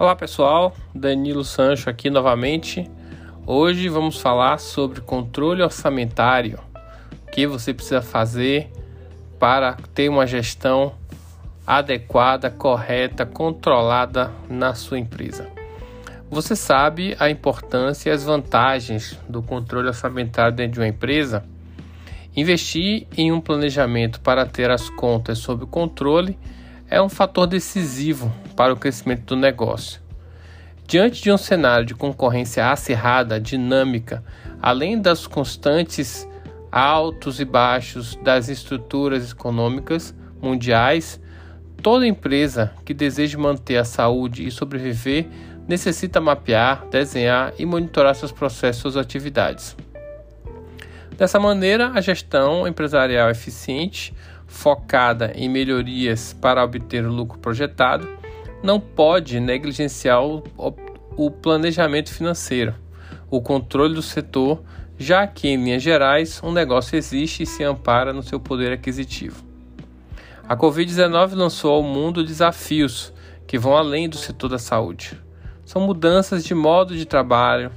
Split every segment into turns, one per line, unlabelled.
Olá pessoal, Danilo Sancho aqui novamente. Hoje vamos falar sobre controle orçamentário, o que você precisa fazer para ter uma gestão adequada, correta, controlada na sua empresa. Você sabe a importância e as vantagens do controle orçamentário dentro de uma empresa? Investir em um planejamento para ter as contas sob controle é um fator decisivo para o crescimento do negócio. Diante de um cenário de concorrência acirrada, dinâmica, além das constantes altos e baixos das estruturas econômicas mundiais, toda empresa que deseja manter a saúde e sobreviver necessita mapear, desenhar e monitorar seus processos e suas atividades. Dessa maneira, a gestão empresarial eficiente focada em melhorias para obter o lucro projetado, não pode negligenciar o, o planejamento financeiro, o controle do setor, já que, em linhas gerais, um negócio existe e se ampara no seu poder aquisitivo. A Covid-19 lançou ao mundo desafios que vão além do setor da saúde. São mudanças de modo de trabalho,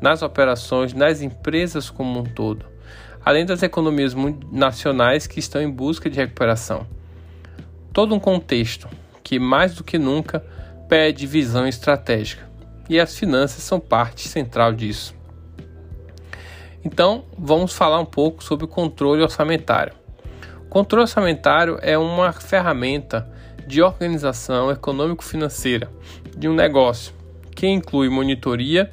nas operações, nas empresas como um todo além das economias nacionais que estão em busca de recuperação. Todo um contexto que, mais do que nunca, pede visão estratégica, e as finanças são parte central disso. Então, vamos falar um pouco sobre o controle orçamentário. O controle orçamentário é uma ferramenta de organização econômico-financeira de um negócio que inclui monitoria,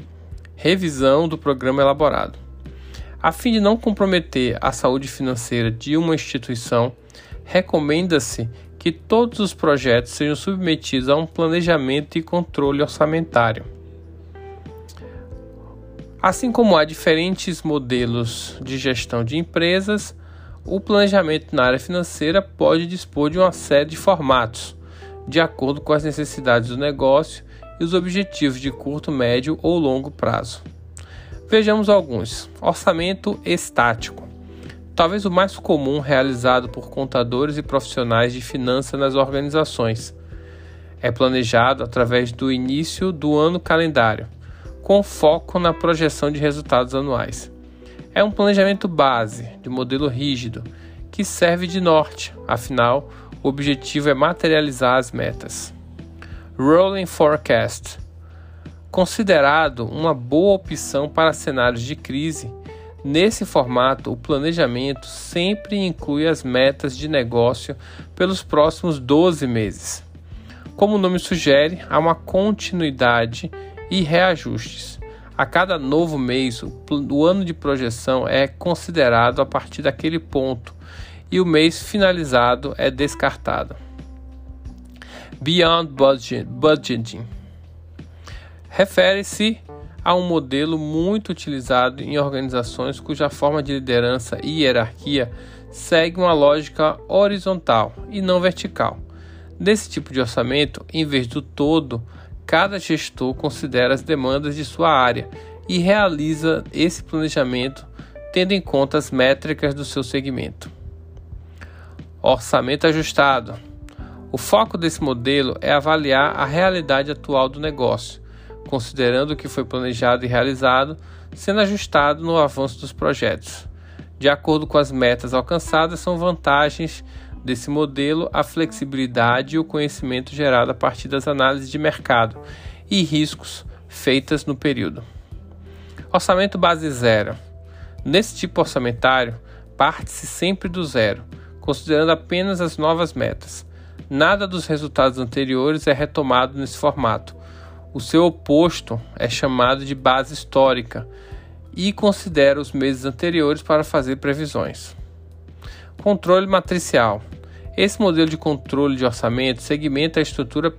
revisão do programa elaborado. A fim de não comprometer a saúde financeira de uma instituição, recomenda-se que todos os projetos sejam submetidos a um planejamento e controle orçamentário. Assim como há diferentes modelos de gestão de empresas, o planejamento na área financeira pode dispor de uma série de formatos, de acordo com as necessidades do negócio e os objetivos de curto, médio ou longo prazo. Vejamos alguns. Orçamento estático. Talvez o mais comum realizado por contadores e profissionais de finanças nas organizações. É planejado através do início do ano calendário, com foco na projeção de resultados anuais. É um planejamento base, de modelo rígido, que serve de norte, afinal, o objetivo é materializar as metas. Rolling Forecast Considerado uma boa opção para cenários de crise, nesse formato o planejamento sempre inclui as metas de negócio pelos próximos 12 meses. Como o nome sugere, há uma continuidade e reajustes. A cada novo mês, o ano de projeção é considerado a partir daquele ponto e o mês finalizado é descartado. Beyond Budgeting refere-se a um modelo muito utilizado em organizações cuja forma de liderança e hierarquia segue uma lógica horizontal e não vertical. Nesse tipo de orçamento, em vez do todo, cada gestor considera as demandas de sua área e realiza esse planejamento tendo em conta as métricas do seu segmento. Orçamento ajustado. O foco desse modelo é avaliar a realidade atual do negócio considerando o que foi planejado e realizado, sendo ajustado no avanço dos projetos. De acordo com as metas alcançadas, são vantagens desse modelo a flexibilidade e o conhecimento gerado a partir das análises de mercado e riscos feitas no período. Orçamento base zero. Nesse tipo orçamentário, parte-se sempre do zero, considerando apenas as novas metas. Nada dos resultados anteriores é retomado nesse formato, o seu oposto é chamado de base histórica e considera os meses anteriores para fazer previsões. Controle matricial. Esse modelo de controle de orçamento segmenta a estrutura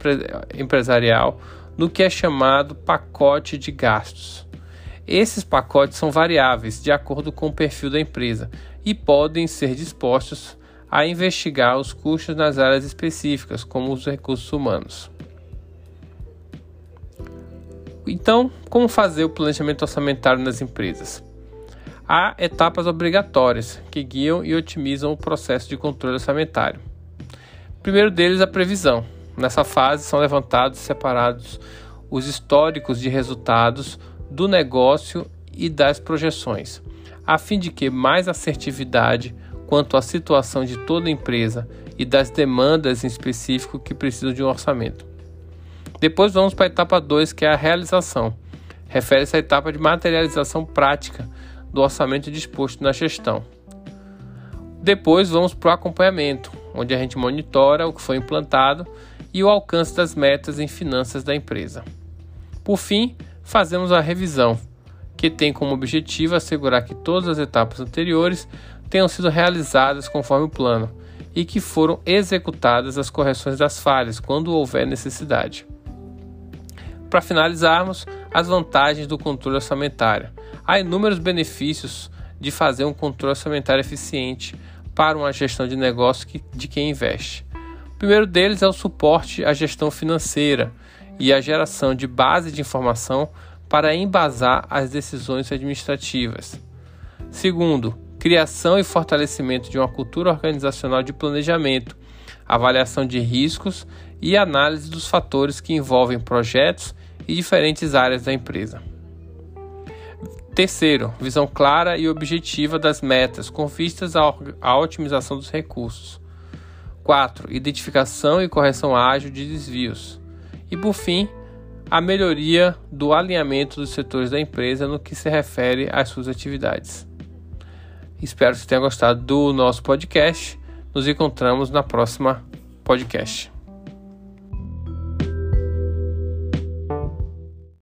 empresarial no que é chamado pacote de gastos. Esses pacotes são variáveis de acordo com o perfil da empresa e podem ser dispostos a investigar os custos nas áreas específicas, como os recursos humanos. Então, como fazer o planejamento orçamentário nas empresas? Há etapas obrigatórias que guiam e otimizam o processo de controle orçamentário. O primeiro deles, a previsão. Nessa fase são levantados e separados os históricos de resultados do negócio e das projeções, a fim de que mais assertividade quanto à situação de toda empresa e das demandas em específico que precisam de um orçamento. Depois vamos para a etapa 2, que é a realização. Refere-se à etapa de materialização prática do orçamento disposto na gestão. Depois vamos para o acompanhamento, onde a gente monitora o que foi implantado e o alcance das metas em finanças da empresa. Por fim, fazemos a revisão, que tem como objetivo assegurar que todas as etapas anteriores tenham sido realizadas conforme o plano e que foram executadas as correções das falhas quando houver necessidade. Para finalizarmos, as vantagens do controle orçamentário. Há inúmeros benefícios de fazer um controle orçamentário eficiente para uma gestão de negócio de quem investe. O primeiro deles é o suporte à gestão financeira e a geração de base de informação para embasar as decisões administrativas. Segundo, criação e fortalecimento de uma cultura organizacional de planejamento, avaliação de riscos e análise dos fatores que envolvem projetos e diferentes áreas da empresa. Terceiro, visão clara e objetiva das metas, com vistas à otimização dos recursos. 4. Identificação e correção ágil de desvios. E por fim, a melhoria do alinhamento dos setores da empresa no que se refere às suas atividades. Espero que tenha gostado do nosso podcast. Nos encontramos na próxima podcast.